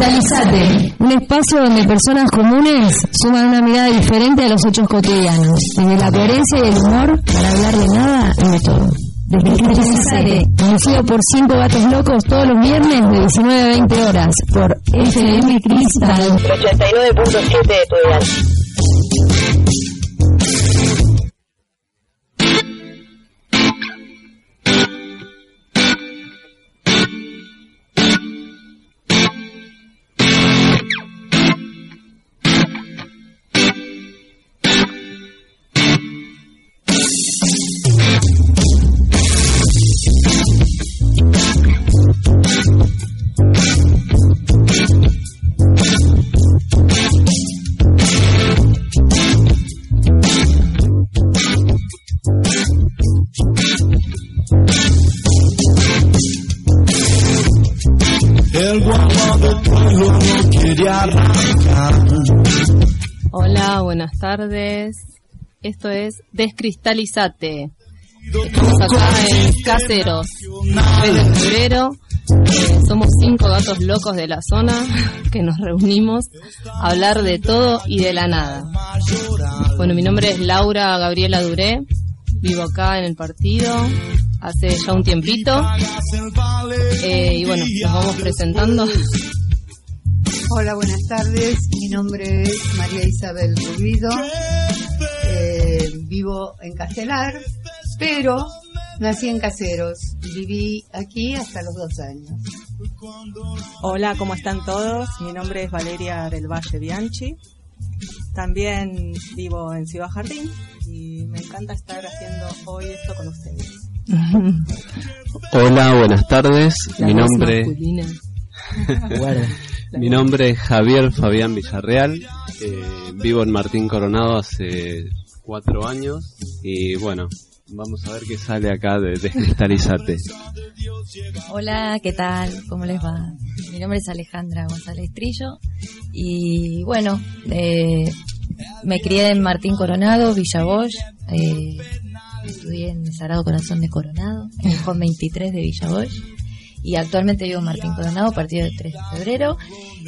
Descristalizate, un espacio donde personas comunes suman una mirada diferente a los hechos cotidianos, desde la coherencia y el humor para hablar de nada y de todo. Descristalizate, conocido por cinco gatos locos todos los viernes de 19 a 20 horas por FM Cristal. 89.7 de tu edad. Tardes. Esto es Descristalizate. Estamos acá en Caseros, 9 de febrero. Eh, somos cinco gatos locos de la zona que nos reunimos a hablar de todo y de la nada. Bueno, mi nombre es Laura Gabriela Duré, vivo acá en el partido hace ya un tiempito. Eh, y bueno, nos vamos presentando. Hola, buenas tardes. Mi nombre es María Isabel Rubido. Eh, vivo en Castelar, pero nací en Caseros. Viví aquí hasta los dos años. Hola, ¿cómo están todos? Mi nombre es Valeria del Valle Bianchi. También vivo en Ciudad Jardín y me encanta estar haciendo hoy esto con ustedes. Hola, buenas tardes. La Mi nombre. mi nombre es Javier Fabián Villarreal. Eh, vivo en Martín Coronado hace cuatro años y bueno, vamos a ver qué sale acá de Descristalizate. Hola, ¿qué tal? ¿Cómo les va? Mi nombre es Alejandra González Trillo y bueno, eh, me crié en Martín Coronado, Villa Bosch, eh, estudié en Sagrado Corazón de Coronado, en el Home 23 de Villa Bosch y actualmente vivo en Martín Coronado a partir del 3 de febrero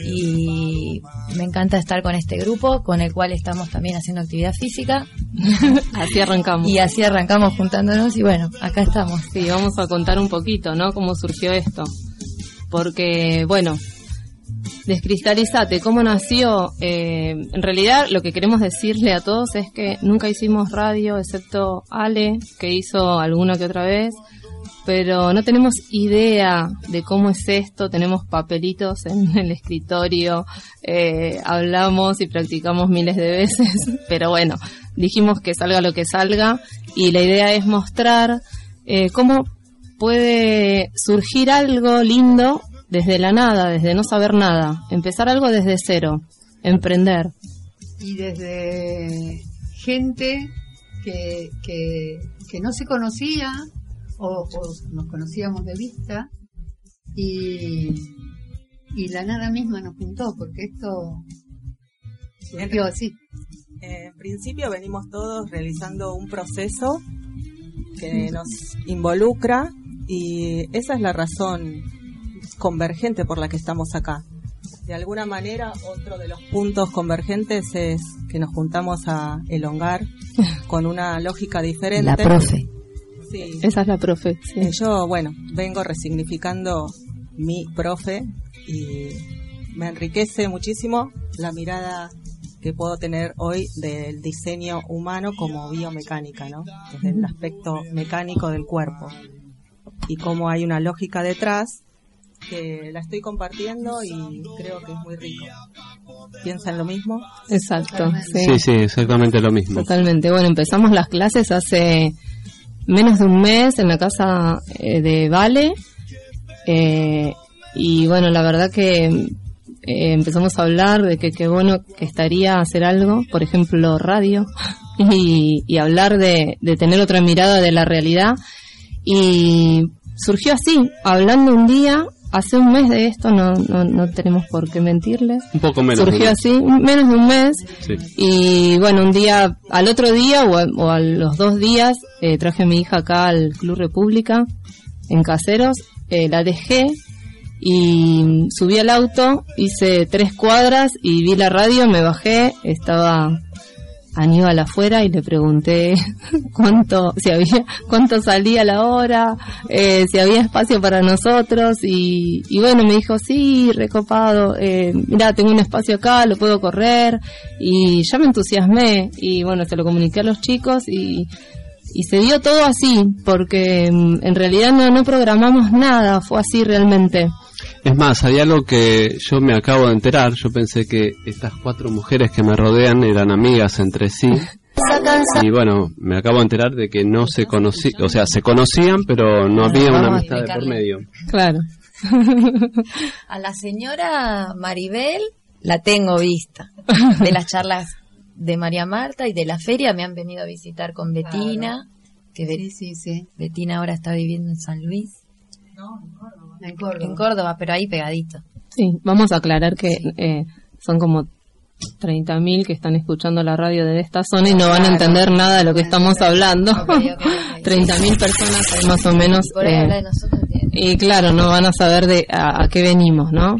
y me encanta estar con este grupo con el cual estamos también haciendo actividad física Así arrancamos. y así arrancamos juntándonos y bueno, acá estamos. Sí, vamos a contar un poquito, ¿no? Cómo surgió esto. Porque, bueno, descristalizate, ¿cómo nació? Eh, en realidad, lo que queremos decirle a todos es que nunca hicimos radio, excepto Ale, que hizo alguna que otra vez. Pero no tenemos idea de cómo es esto, tenemos papelitos en el escritorio, eh, hablamos y practicamos miles de veces, pero bueno, dijimos que salga lo que salga y la idea es mostrar eh, cómo puede surgir algo lindo desde la nada, desde no saber nada, empezar algo desde cero, emprender. Y desde gente que, que, que no se conocía o, o nos conocíamos de vista y, y la nada misma nos juntó porque esto surgió así. En principio venimos todos realizando un proceso que nos involucra y esa es la razón convergente por la que estamos acá. De alguna manera, otro de los puntos convergentes es que nos juntamos a elongar con una lógica diferente. La profe. Sí. Esa es la profe. sí. Eh, Yo, bueno, vengo resignificando mi profe y me enriquece muchísimo la mirada que puedo tener hoy del diseño humano como biomecánica, ¿no? Desde el aspecto mecánico del cuerpo. Y cómo hay una lógica detrás que la estoy compartiendo y creo que es muy rico. ¿Piensan lo mismo? Exacto. sí. Sí, sí, exactamente lo mismo. Totalmente. Bueno, empezamos las clases hace menos de un mes en la casa eh, de Vale. Eh, y bueno, la verdad que eh, empezamos a hablar de que qué bueno que estaría hacer algo, por ejemplo, radio, y, hablar de tener otra mirada de la realidad. Y surgió así, hablando un día, hace un mes de esto, no, no, no tenemos por qué mentirles. Un poco menos. Surgió así, menos de un mes, Sí. y bueno, un día, al otro día o a, o a los dos días, eh, traje a mi hija acá al Club República, en Caseros, eh, la dejé y subí al auto, hice tres cuadras y vi la radio, me bajé, estaba Aníbal afuera y le pregunté cuánto, si había, cuánto salía la hora, eh, si había espacio para nosotros y, y bueno, me dijo, sí, recopado, eh, mira, tengo un espacio acá, lo puedo correr y ya me entusiasmé y bueno, se lo comuniqué a los chicos y, y se dio todo así, porque mm, en realidad no, no programamos nada, fue así realmente. Es más, hay algo que yo me acabo de enterar. Yo pensé que estas cuatro mujeres que me rodean eran amigas entre sí. Y bueno, me acabo de enterar de que no se conocían, o sea, se conocían, pero no había una amistad de por medio. Claro. A la señora Maribel la tengo vista. De las charlas de María Marta y de la feria me han venido a visitar con Betina. Que Sí, sí, sí. Betina ahora está viviendo en San Luis. En Córdoba. En Córdoba, pero ahí pegadito. Sí, vamos a aclarar que eh, son como 30.000 que están escuchando la radio de esta zona y no van a Claro. entender nada de lo que estamos hablando. Ok, ok, ok. 30.000 personas más o menos. Eh, y claro, no van a saber de a, a qué venimos, ¿no?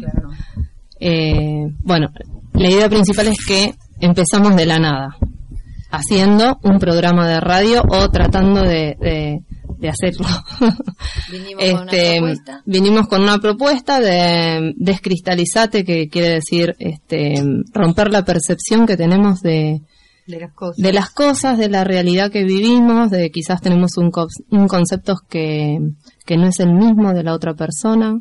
Eh, bueno, la idea principal es que empezamos de la nada, haciendo un programa de radio o tratando de, de, de hacerlo. Vinimos con una Este, propuesta. vinimos con una propuesta de descristalizate, que quiere decir este, romper la percepción que tenemos de, De las cosas. de las cosas, de la realidad que vivimos, de quizás tenemos un, co- un concepto que, que no es el mismo de la otra persona.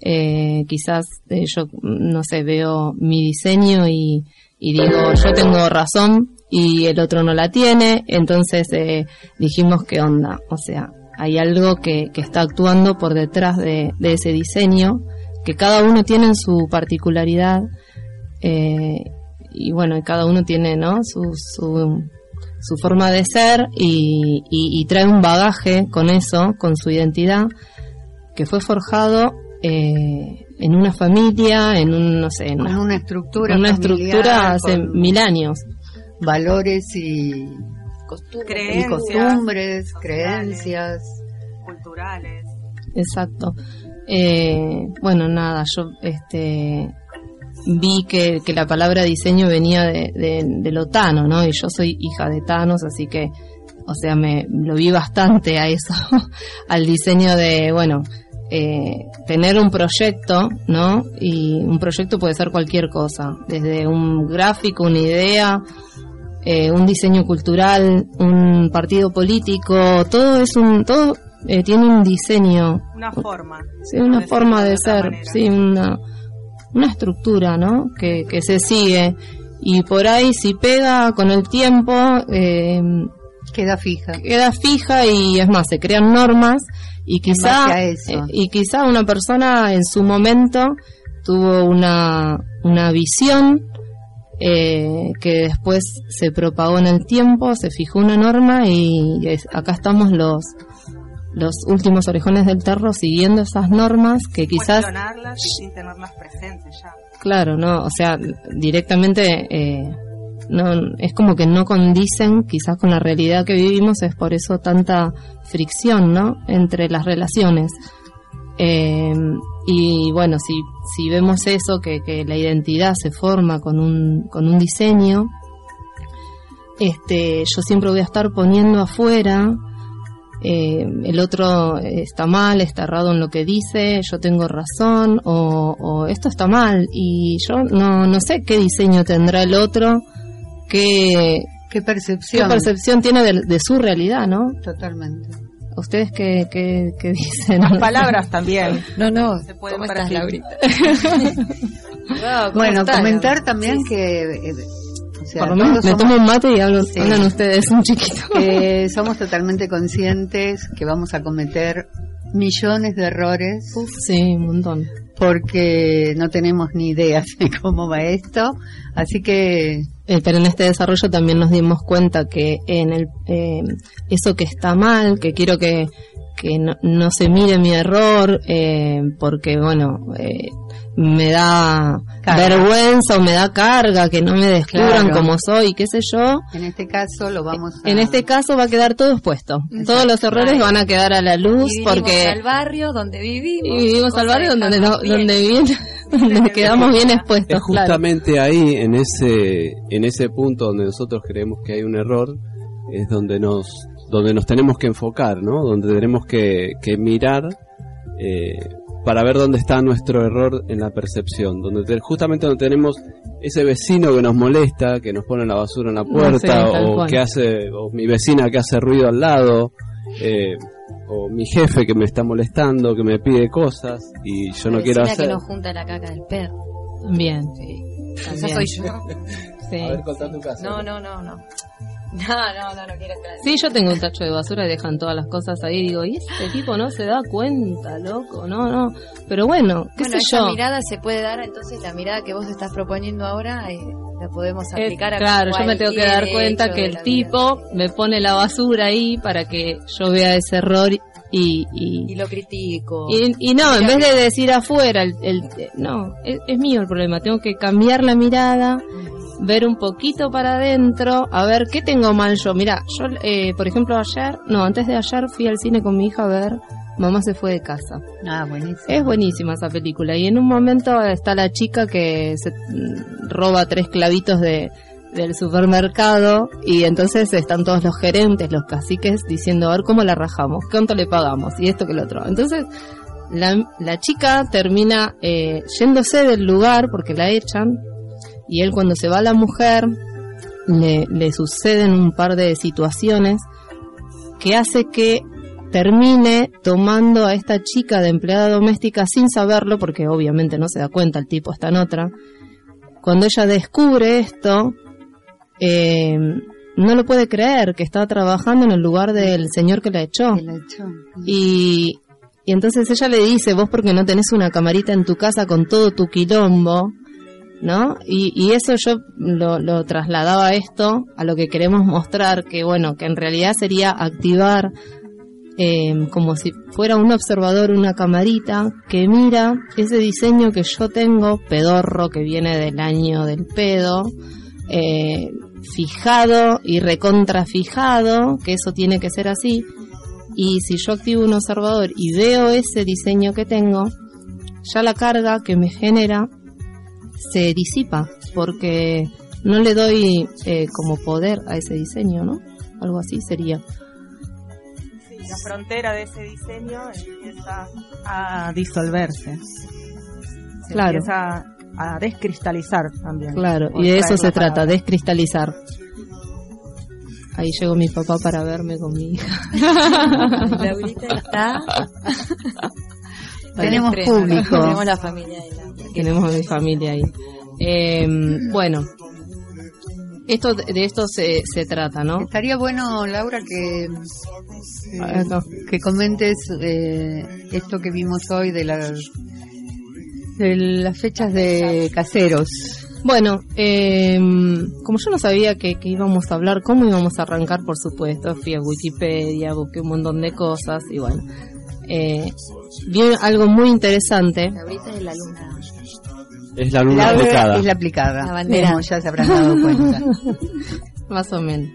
Eh, quizás eh, yo, no sé, veo mi diseño y, y digo, yo tengo razón y el otro no la tiene, entonces eh, dijimos qué onda, o sea, hay algo que, que está actuando por detrás de, de ese diseño, que cada uno tiene en su particularidad, eh, y bueno, y cada uno tiene, ¿no? Su, su, su forma de ser y, y- y trae un bagaje con eso, con su identidad, que fue forjado eh, en una familia, en un, no sé, en una, una estructura en una familiar, estructura hace con mil años. Valores y, Costumbre. y Creencias costumbres, sociales, creencias. culturales. Exacto. Eh, bueno, nada, yo este vi que, que la palabra diseño venía de, de, de lo Tano, ¿no? Y yo soy hija de Thanos, así que, o sea, me lo vi bastante a eso, al diseño de, bueno, eh, tener un proyecto, ¿no? Y un proyecto puede ser cualquier cosa, desde un gráfico, una idea, eh, un diseño cultural, un partido político, todo es un, todo eh, tiene un diseño, Una forma. sí, una forma de ser, manera. sí, una, una estructura, ¿no? Que, que se sigue y por ahí si pega con el tiempo eh, Queda fija. queda fija y es más se crean normas y quizá eso. eh, y quizá una persona en su momento tuvo una una visión eh, que después se propagó en el tiempo, se fijó una norma y es- acá estamos los los últimos orejones del terro siguiendo esas normas que quizás sin tenerlas presentes ya. Claro, no, o sea, directamente eh, no es como que no condicen quizás con la realidad que vivimos, es por eso tanta fricción, ¿no? Entre las relaciones. Eh, y bueno, si, si vemos eso, que, que la identidad se forma con un, con un diseño, este, yo siempre voy a estar poniendo afuera eh, el otro está mal, está errado en lo que dice, yo tengo razón o, o esto está mal y yo no, no sé qué diseño tendrá el otro, qué, Qué qué percepción. percepción tiene de, de su realidad, ¿no? Totalmente. ¿Ustedes qué, qué, qué dicen? Las palabras también. No, no. Se pueden ¿Cómo estás. Laurita? Wow, ¿cómo Bueno, estás, comentar Laura? también Sí, que, eh, o sea, Por lo menos me somos- tomo un mate y hablo, Sí. hablan ustedes un chiquito. que somos totalmente conscientes que vamos a cometer millones de errores Sí, un montón. Porque no tenemos ni idea de cómo va esto. Así que Eh, pero en este desarrollo también nos dimos cuenta que en el eh, eso que está mal, que quiero que, que no, no se mire mi error, eh, porque bueno, eh, me da Carga. vergüenza o me da carga que no me descubran Claro. como soy, qué sé yo. En este caso lo vamos a... En este caso va a quedar todo expuesto. Exacto. Todos los errores van a quedar a la luz Y porque al barrio donde vivimos. y vivimos al barrio de donde no- donde bien donde quedamos bien expuestos. Es justamente ahí, en ese, en ese punto donde nosotros creemos que hay un error, es donde nos, donde nos tenemos que enfocar, ¿no? Donde tenemos que, que mirar eh, para ver dónde está nuestro error en la percepción, donde te- justamente donde tenemos ese vecino que nos molesta, que nos pone la basura en la puerta, Sí, o cual. que hace, o mi vecina que hace ruido al lado, eh, o mi jefe que me está molestando, que me pide cosas y yo no quiero hacer. que nos junta la caca del perro. Bien. Esa También. soy yo. Sí. A ver, contá tu caso. No, no, no, no. No, no, no, no quiero entrar. Sí, yo tengo un tacho de basura y dejan todas las cosas ahí. Digo, y este tipo no se da cuenta, loco, no, no. Pero bueno, qué Bueno, sé esa yo. mirada se puede dar, entonces la mirada que vos estás proponiendo ahora eh, la podemos Es- aplicar a claro, yo me tengo que dar cuenta que el tipo me pone la basura ahí para que yo vea ese error y, y. Y lo critico. y, y no, en vez de decir afuera, el, el- no, es, es mío el problema. Tengo que cambiar la mirada, ver un poquito para adentro, a ver qué tengo mal yo. Mira, yo, eh, por ejemplo, ayer, no, antes de ayer fui al cine con mi hija a ver Mamá se fue de casa. Ah, buenísimo. Es buenísima esa película. Y en un momento está la chica que se mm, roba tres clavitos de, del supermercado y entonces están todos los gerentes, los caciques diciendo, a ver cómo la rajamos, cuánto le pagamos y esto que lo otro. Entonces la, la chica termina eh, yéndose del lugar porque la echan y él cuando se va la mujer le, le suceden un par de situaciones que hace que termine tomando a esta chica de empleada doméstica sin saberlo, porque obviamente no se da cuenta, el tipo está en otra. Cuando ella descubre esto, eh, no lo puede creer, que estaba trabajando en el lugar del señor que la echó. Que la echó. Y, y entonces ella le dice, vos porque no tenés una camarita en tu casa con todo tu quilombo, ¿no? Y, eso yo lo, trasladaba a esto, a lo que queremos mostrar, que bueno, que en realidad sería activar eh, como si fuera un observador, una camarita que mira ese diseño que yo tengo, pedorro, que viene del año del pedo, eh, fijado y recontrafijado, que eso tiene que ser así, y si yo activo un observador y veo ese diseño que tengo, ya la carga que me genera se disipa, porque no le doy eh, como poder a ese diseño, ¿no? Algo así sería. Sí, la frontera de ese diseño empieza a disolverse. Se Claro. empieza a descristalizar también. Claro, y de eso se trata, palabra. descristalizar. Ahí llegó mi papá para verme con mi hija. Laurita está. Tenemos público. Tenemos la familia de. Tenemos a mi familia ahí. Eh, bueno, esto de esto se, se trata, ¿no? Estaría bueno, Laura, que, eh, Acá. que comentes eh, esto que vimos hoy de las de las fechas de caseros. Bueno, eh, como yo no sabía que, que íbamos a hablar, cómo íbamos a arrancar, por supuesto, fui a Wikipedia, busqué un montón de cosas y bueno, eh, vi algo muy interesante. Laurita es la luna. Es la luna Laura aplicada. es la aplicada. La bandera. Como ya se habrán dado cuenta. Más o menos.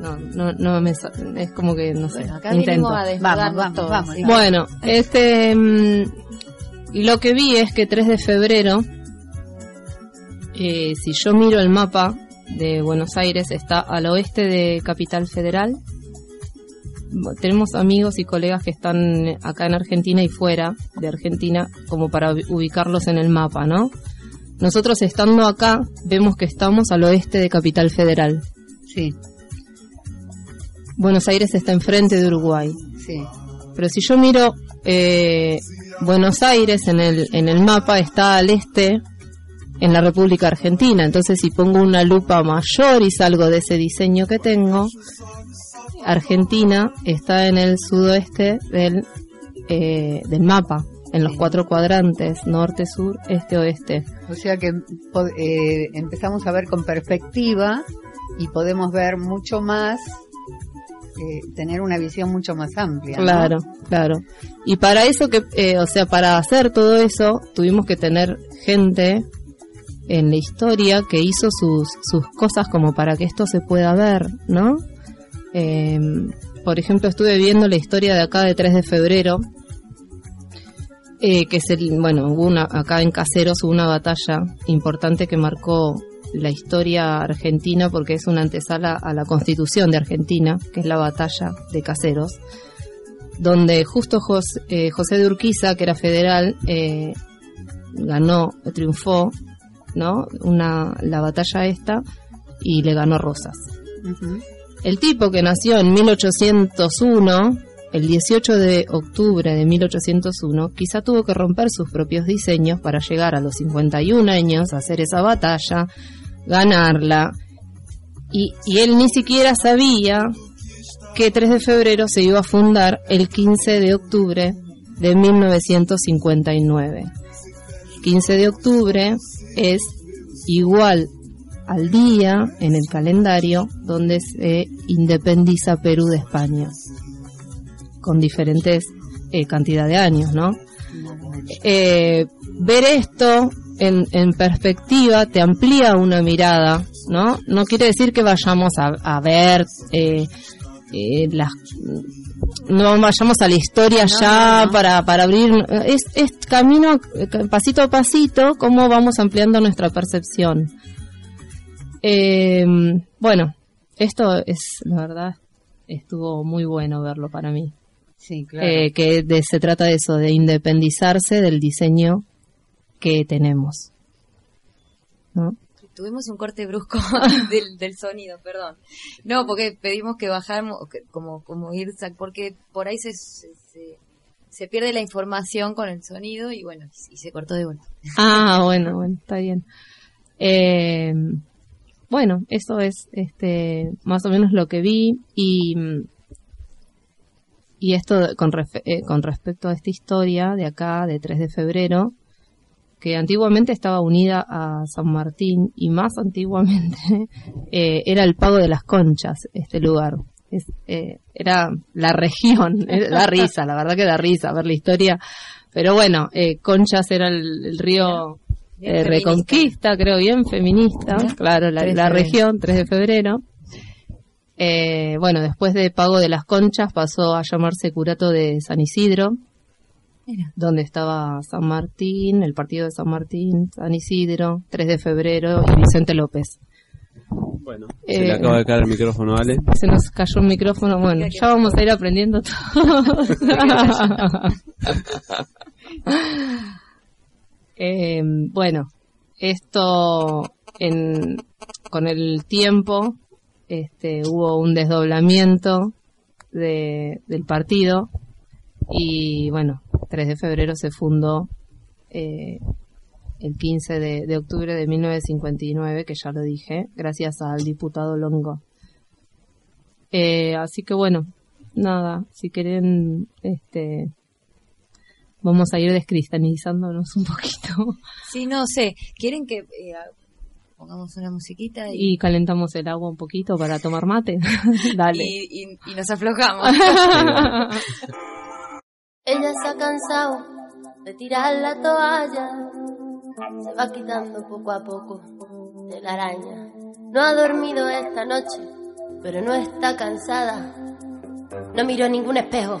No, no, no me, es como que, no sé, Bueno, acá intento. a Vamos, vamos, todos, vamos. ¿sí? Bueno, este, mm, lo que vi es que 3 de febrero, eh, si yo miro el mapa de Buenos Aires, está al oeste de Capital Federal. Tenemos amigos y colegas que están acá en Argentina y fuera de Argentina, como para ubi- ubicarlos en el mapa, ¿no? Nosotros estando acá, vemos que estamos al oeste de Capital Federal. Sí, Buenos Aires está enfrente de Uruguay. sí. Pero si yo miro eh, Buenos Aires en el, en el mapa, está al este, en la República Argentina. Entonces, si pongo una lupa mayor y salgo de ese diseño que tengo, Argentina está en el sudoeste del, eh, del mapa, en los cuatro cuadrantes, norte, sur, este, oeste. O sea que eh, empezamos a ver con perspectiva y podemos ver mucho más eh, tener una visión mucho más amplia. ¿no? Claro, claro. Y para eso que, eh, o sea, para hacer todo eso, tuvimos que tener gente en la historia que hizo sus, sus cosas como para que esto se pueda ver, ¿no? Eh, por ejemplo, estuve viendo la historia de acá de 3 de febrero, eh, que es el, bueno, hubo una, acá en Caseros hubo una batalla importante que marcó la historia argentina porque es una antesala a la constitución de Argentina, que es la batalla de Caseros, donde justo José, eh, José de Urquiza, que era federal, eh, ganó, triunfó, ¿no? Una, la batalla esta y le ganó Rosas. Ujú. El tipo que nació en 1801, el 18 de octubre de 1801, quizá tuvo que romper sus propios diseños para llegar a los 51 años, hacer esa batalla, ganarla. Y, y él ni siquiera sabía que 3 de febrero se iba a fundar el 15 de octubre de 1959. 15 de octubre es igual al día en el calendario donde se independiza Perú de España, con diferentes eh, cantidad de años, ¿no? Eh, ver esto en, en perspectiva te amplía una mirada, ¿no? No quiere decir que vayamos a, a ver eh, eh, las no vayamos a la historia ya para, para abrir es, es camino eh, pasito a pasito cómo vamos ampliando nuestra percepción eh, bueno esto es la verdad estuvo muy bueno verlo para mí Sí, claro. eh, que de- se trata de eso de independizarse del diseño que tenemos ¿no? Tuvimos un corte brusco del, del sonido, perdón. No, porque pedimos que bajáramos, como, como ir, porque por ahí se, se, se- se pierde la información con el sonido y bueno, y se cortó de vuelta. Ah, bueno, bueno, está bien. Eh, bueno, eso es este más o menos lo que vi y y esto con, eh, con respecto a esta historia de acá de 3 de febrero que antiguamente estaba unida a San Martín y más antiguamente eh, era el pago de las conchas este lugar. Es, eh, era la región da risa la verdad que da risa ver la historia. Pero bueno eh, conchas era el, río eh. Reconquista creo bien feminista claro la, 3 de la febrero. región 3 de febrero eh, bueno, después de pago de las conchas pasó a llamarse Curato de San Isidro, Mira. donde estaba San Martín, el partido de San Martín, San Isidro, 3 de febrero y Vicente López. Bueno, Eh, se le acaba de caer el micrófono Ale. Se nos cayó un micrófono, bueno, ya vamos a ir aprendiendo todo. Eh, bueno, esto con el tiempo este, hubo un desdoblamiento de, del partido y bueno, 3 de febrero se fundó eh, el 15 de, de octubre de 1959, que ya lo dije, gracias al diputado Longo. Eh, así que bueno, nada, si quieren, este, vamos a ir descristianizándonos un poquito Sí, no sé, ¿quieren que eh, pongamos una musiquita y, y calentamos el agua un poquito para tomar mate. Dale. y, y- y nos aflojamos? Ella se ha cansado de tirar la toalla, se va quitando poco a poco de la araña. No ha dormido esta noche, pero no está cansada. No miró ningún espejo,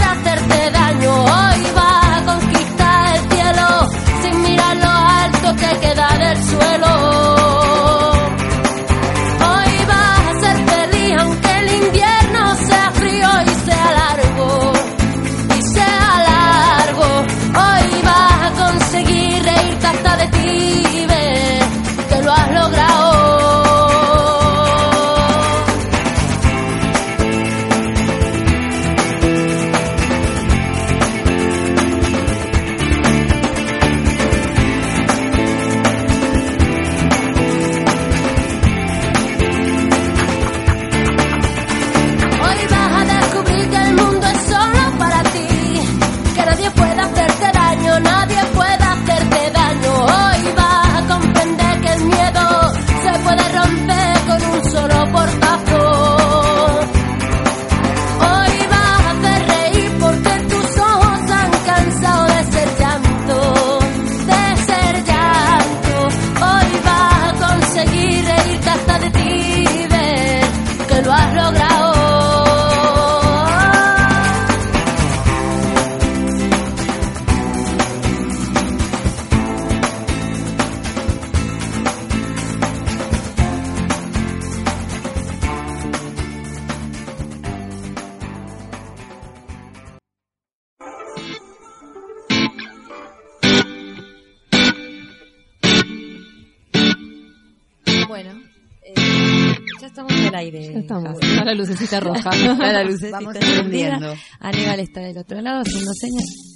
la lucecita roja. Está la lucecita Vamos encendida. aprendiendo. Aníbal está del otro lado haciendo señas.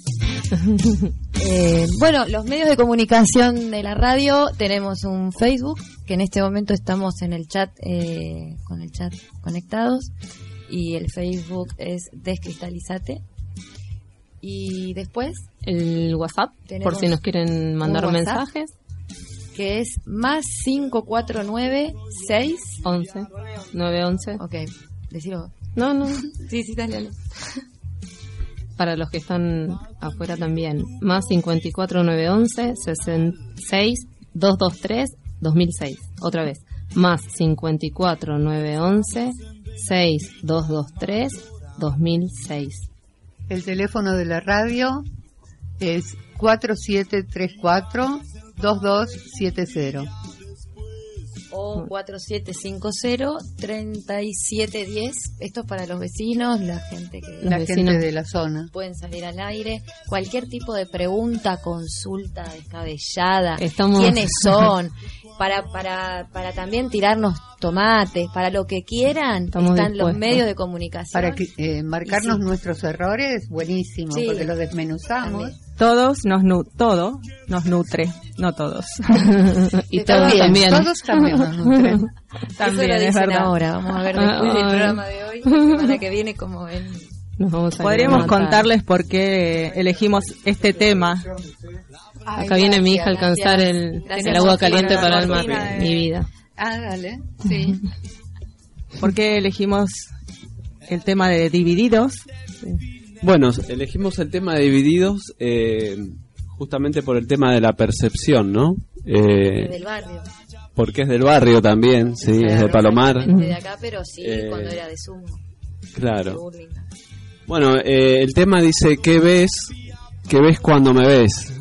Eh, bueno, los medios de comunicación de la radio tenemos un Facebook que en este momento estamos en el chat eh, con el chat conectados y el Facebook es Descristalizate y después El WhatsApp, por si nos quieren mandar mensajes. Que es más 549 6 11 911. ok decilo No, no. sí sí dale, dale. Para los que están afuera también. Más 54 911 66 223 2006. Otra vez. Más 54 911 6223 2006. El teléfono de la radio es 4734-2270. o 4750-3710. Esto es para los vecinos, la gente que La vecinos. gente de la zona. pueden salir al aire. Cualquier tipo de pregunta, consulta descabellada. Estamos- ¿Quiénes son? Para, para, para también tirarnos tomates, para lo que quieran, Estamos están los medios de comunicación. Para que, eh, marcarnos sí. nuestros errores, buenísimo, Sí. porque lo desmenuzamos. También. Todos nos nu todo nos nutre, no todos. y todos también. Todos también nos nutren. También Eso lo es dicen verdad. ahora. Vamos a ver después del Ay. programa de hoy, la semana que viene, como ven. Nos vamos a Podríamos contarles por qué elegimos este tema. Acá viene mi hija a alcanzar el, Gracias, el agua Sofía, caliente para el de- Mi vida. Ah, dale. Sí. ¿Por qué elegimos el tema de Divididos? Bueno, elegimos el tema de Divididos eh, justamente por el tema de la percepción, ¿no? Eh, del barrio. porque es del barrio también, sí, es de Palomar. de acá, pero sí, Eh, cuando era de Sumo. Claro. Bueno, eh, el tema dice, ¿qué ves? ¿Qué ves cuando me ves?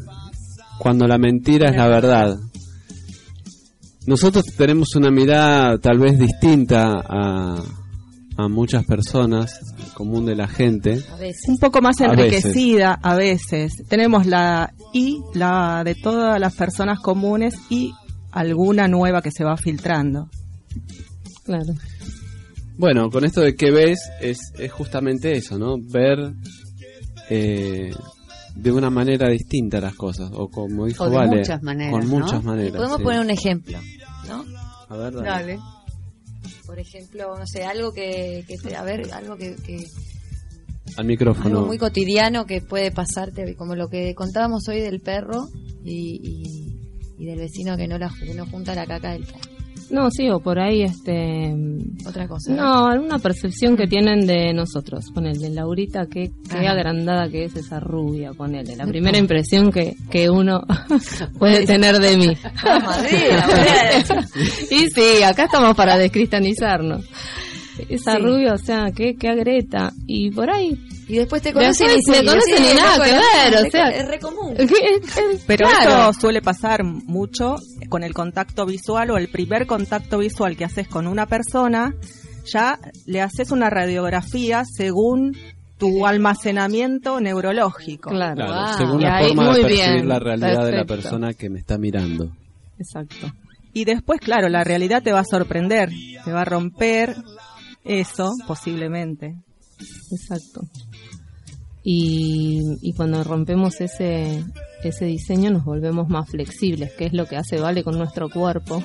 Cuando la mentira es la verdad. Nosotros tenemos una mirada tal vez distinta a, a muchas personas, al común de la gente. A veces. Un poco más A enriquecida a veces. Tenemos la y la de todas las personas comunes y alguna nueva que se va filtrando. Claro. Bueno, con esto de qué ves es, es justamente eso, ¿no? Ver eh, de una manera distinta las cosas, o como dijo O de Vale, muchas maneras, con ¿no? muchas maneras. Podemos sí. poner un ejemplo, ¿no? A ver, dale. Dale. Por ejemplo, no sé, algo que, que te- a ver, algo que, que- Al micrófono. algo muy cotidiano que puede pasarte, como lo que contábamos hoy del perro y, y- y del vecino que no la que no junta la caca del perro. No, sí, o por ahí, este... Otra cosa. No, alguna percepción que tienen de nosotros. Ponele, Laurita, qué, qué Ah. agrandada que es esa rubia, ponele. La primera impresión que, que uno puede tener de mí. y sí, acá estamos para descristianizarnos. Esa Sí. rubia, o sea, qué, qué agreta. Y por ahí... Y después te conocen y sí, conocen y nada que ver, o es- sea... es re común. Pero Claro. esto suele pasar mucho con el contacto visual o el primer contacto visual que haces con una persona, ya le haces una radiografía según tu almacenamiento neurológico. Claro. Claro, Wow. según la ahí, forma de percibir bien, la realidad de la persona que me está mirando. Exacto. Y después, claro, la realidad te va a sorprender, te va a romper eso posiblemente. Exacto. Y, y cuando rompemos ese, ese diseño nos volvemos más flexibles, que es lo que hace Vale con nuestro cuerpo,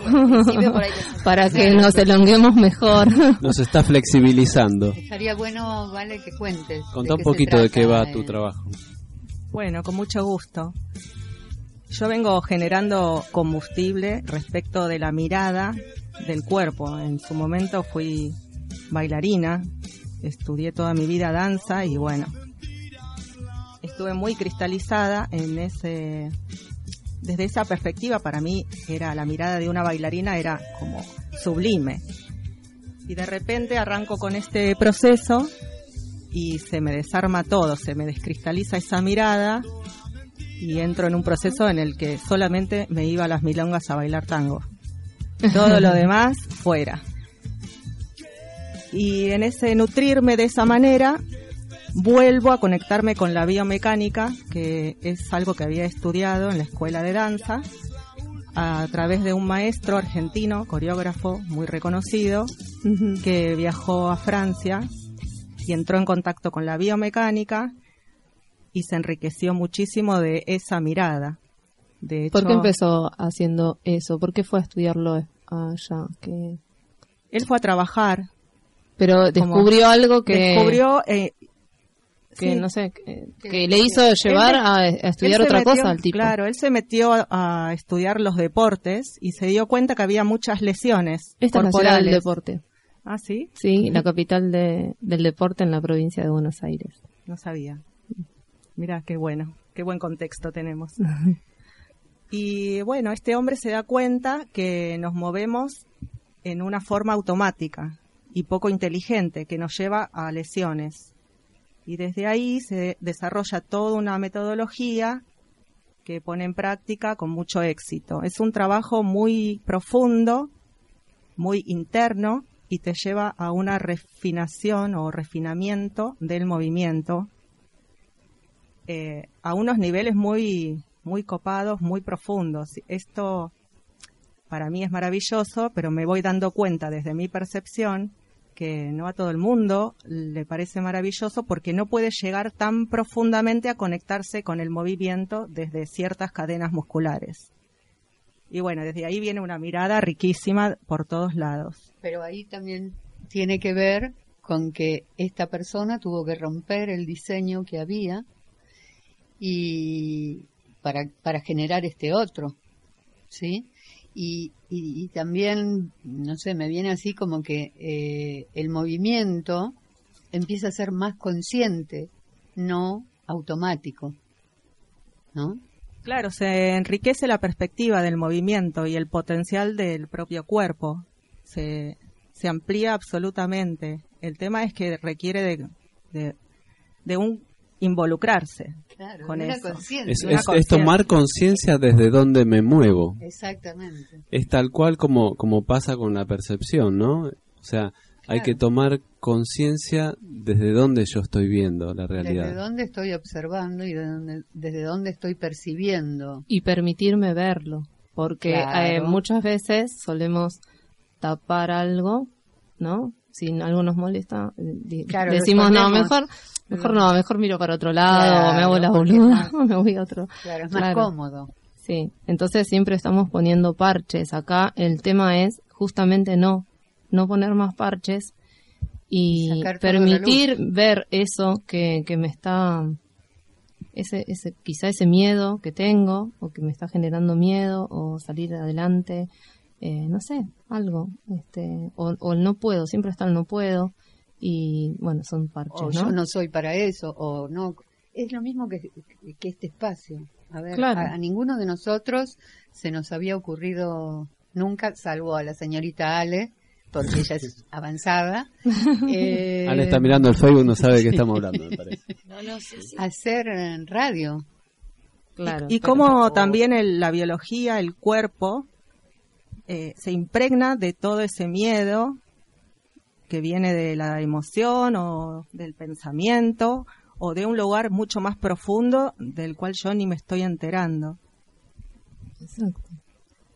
para que nos elonguemos mejor. Nos está flexibilizando. Estaría bueno, vale, que cuentes. Contá un poquito de qué va tu trabajo. Bueno, con mucho gusto. Yo vengo generando combustible respecto de la mirada del cuerpo. En su momento fui bailarina, estudié toda mi vida danza y bueno, estuve muy cristalizada en ese desde esa perspectiva para mí era la mirada de una bailarina era como sublime. Y de repente arranco con este proceso y se me desarma todo, se me descristaliza esa mirada y entro en un proceso en el que solamente me iba a las milongas a bailar tango. Todo lo demás fuera. Y en ese nutrirme de esa manera, vuelvo a conectarme con la biomecánica, que es algo que había estudiado en la escuela de danza, a través de un maestro argentino, coreógrafo muy reconocido, que viajó a Francia y entró en contacto con la biomecánica y se enriqueció muchísimo de esa mirada. De hecho, ¿Por qué empezó haciendo eso? ¿Por qué fue a estudiarlo allá? Que... él fue a trabajar, Pero descubrió algo que, descubrió eh, que sí, no sé, que, que le hizo llevar Él- a, estudiar otra metió- cosa al tipo. Claro, él se metió a, a estudiar los deportes y se dio cuenta que había muchas lesiones Esta es la ciudad del corporales. deporte. Ah, sí, Sí, la capital de- del deporte en la provincia de Buenos Aires. no sabía. Mira, qué bueno, qué buen contexto tenemos. Y bueno, este hombre se da cuenta que nos movemos en una forma automática y poco inteligente que nos lleva a lesiones. Y desde ahí se desarrolla toda una metodología que pone en práctica con mucho éxito. Es un trabajo muy profundo, muy interno y te lleva a una refinación o refinamiento del movimiento eh, a unos niveles muy, muy copados, muy profundos. Esto para mí es maravilloso, pero me voy dando cuenta desde mi percepción que no a todo el mundo le parece maravilloso porque no puede llegar tan profundamente a conectarse con el movimiento desde ciertas cadenas musculares. Y bueno, desde ahí viene una mirada riquísima por todos lados. Pero ahí también tiene que ver con que esta persona tuvo que romper el diseño que había y para, para generar este otro, ¿sí? Y, y, y también, no sé, me viene así como que eh, el movimiento empieza a ser más consciente, no automático, ¿no? Claro, se enriquece la perspectiva del movimiento y el potencial del propio cuerpo. Se, se amplía absolutamente. El tema es que requiere de, de, de un involucrarse Claro, con una eso. conciencia. Es, Una es- es conciencia. tomar conciencia desde dónde me muevo. Exactamente. Es tal cual como, como pasa con la percepción, ¿no? O sea, hay que tomar conciencia desde dónde yo estoy viendo la Desde realidad. dónde estoy observando y de dónde- desde dónde estoy percibiendo. y permitirme verlo, porque Claro. eh, muchas veces solemos tapar algo, ¿no? Si algo nos molesta, eh, Claro, decimos, no, mejor, mejor no, mejor miro para otro lado, Claro, me hago la boluda, me voy a otro. Claro, es más Claro. cómodo. Sí, entonces siempre estamos poniendo parches. Acá el tema es justamente no, no poner más parches y permitir ver eso que, que me está, ese, ese, quizá ese miedo que tengo o que me está generando miedo o salir adelante, eh, no sé, algo, este, o, o el no puedo, siempre está el no puedo y bueno, son parches, o ¿no? yo no soy para eso, o no. Es lo mismo que, que este espacio. A ver, Claro. a, a ninguno de nosotros se nos había ocurrido nunca, salvo a la señorita Ale, porque ella es avanzada, eh, Ale está mirando el Facebook, no sabe de qué estamos hablando, me parece. No, no, sí, sí. hacer eh, radio. Claro. Y pero- cómo también el- la biología, el cuerpo, eh, se impregna de todo ese miedo que viene de la emoción o del pensamiento o de un lugar mucho más profundo del cual yo ni me estoy enterando. Exacto.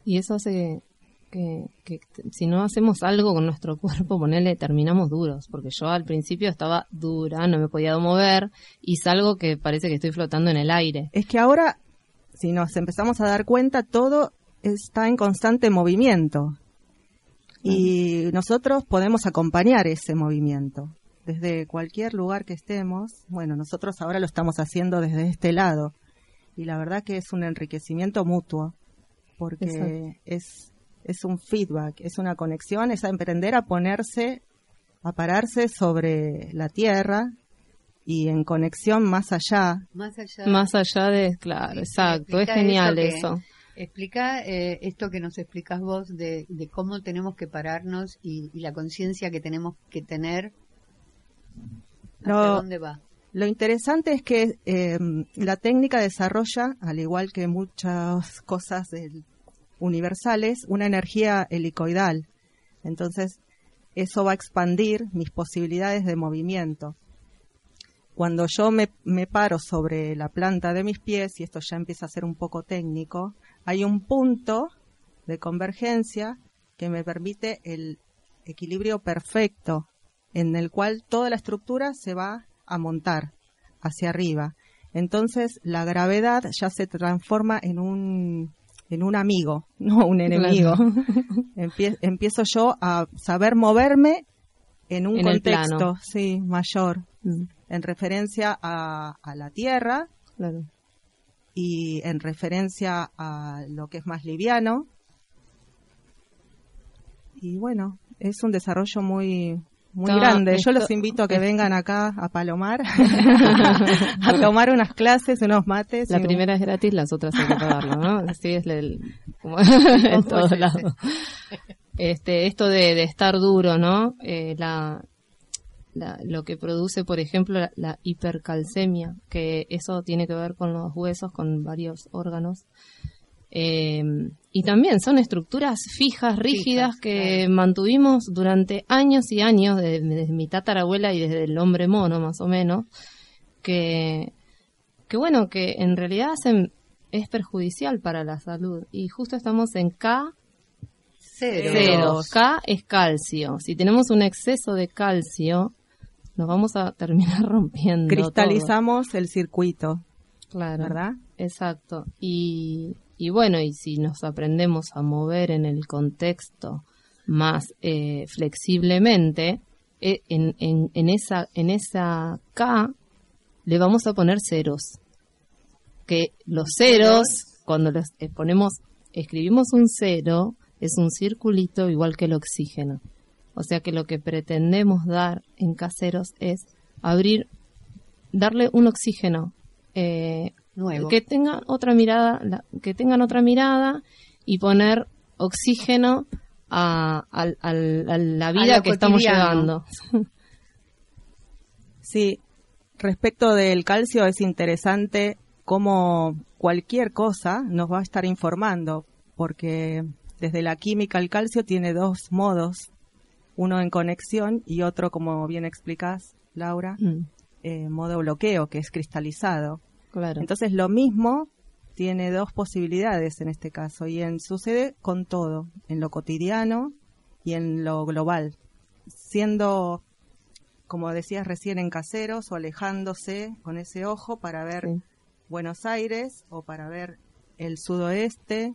Y eso hace que, si no hacemos algo con nuestro cuerpo, ponele, terminamos duros. Porque yo al principio estaba dura, no me podía mover y salgo que parece que estoy flotando en el aire. Es que ahora, si nos empezamos a dar cuenta, todo está en constante movimiento. Y nosotros podemos acompañar ese movimiento. Desde cualquier lugar que estemos, bueno, nosotros ahora lo estamos haciendo desde este lado. Y la verdad que es un enriquecimiento mutuo, porque Exacto. es, es un feedback, es una conexión, es aprender a ponerse, a pararse sobre la tierra y en conexión más allá Más allá, Más allá de, claro, exacto, es genial eso que- eso. Explica eh, esto que nos explicas vos de, de cómo tenemos que pararnos y, y la conciencia que tenemos que tener. ¿Hasta No. dónde va? Lo interesante es que eh, la técnica desarrolla, al igual que muchas cosas del- universales, una energía helicoidal. Entonces, eso va a expandir mis posibilidades de movimiento. Cuando yo me, me paro sobre la planta de mis pies, y esto ya empieza a ser un poco técnico, hay un punto de convergencia que me permite el equilibrio perfecto en el cual toda la estructura se va a montar hacia arriba. Entonces la gravedad ya se transforma en un en un amigo, no un enemigo. Empie- empiezo yo a saber moverme en un En contexto, sí, mayor, Mm, en referencia a, a la tierra Claro. Y en referencia a lo que es más liviano. Y bueno, es un desarrollo muy muy grande. Yo los invito a que vengan acá a Palomar a tomar unas clases, unos mates. La un- primera es gratis, las otras hay que pagarlo, ¿no? Así es el, como en todos lados. Este, esto de, de estar duro, ¿no? Eh, la, la- lo que produce, por ejemplo, la, la hipercalcemia, que eso tiene que ver con los huesos, con varios órganos. Eh, y también son estructuras fijas, rígidas, Fijas, que claro. mantuvimos durante años y años, desde, desde mi tatarabuela y desde el hombre mono, más o menos, que, que bueno, que en realidad hacen, es perjudicial para la salud. Y justo estamos en K Cero. cero. K es calcio. Si tenemos un exceso de calcio, nos vamos a terminar rompiendo. cristalizamos el circuito. Claro. ¿verdad? Exacto. Y, y bueno, y si nos aprendemos a mover en el contexto más eh, flexiblemente, eh, en, en, en, esa, en esa K le vamos a poner ceros. Que los ceros, cuando los ponemos, escribimos un cero, es un circulito igual que el oxígeno. O sea que lo que pretendemos dar en caseros es abrir, darle un oxígeno eh, Nuevo. que tengan otra mirada, la- que tengan otra mirada y poner oxígeno a, la vida que estamos llevando. Sí, respecto del calcio es interesante cómo cualquier cosa nos va a estar informando, porque desde la química el calcio tiene dos modos, uno en conexión y otro, como bien explicás, Laura, Mm, eh, modo bloqueo, que es cristalizado. claro. Entonces lo mismo tiene dos posibilidades en este caso y en, sucede con todo, en lo cotidiano y en lo global, siendo, como decías recién, en caseros o alejándose con ese ojo para ver Sí. Buenos Aires o para ver el sudoeste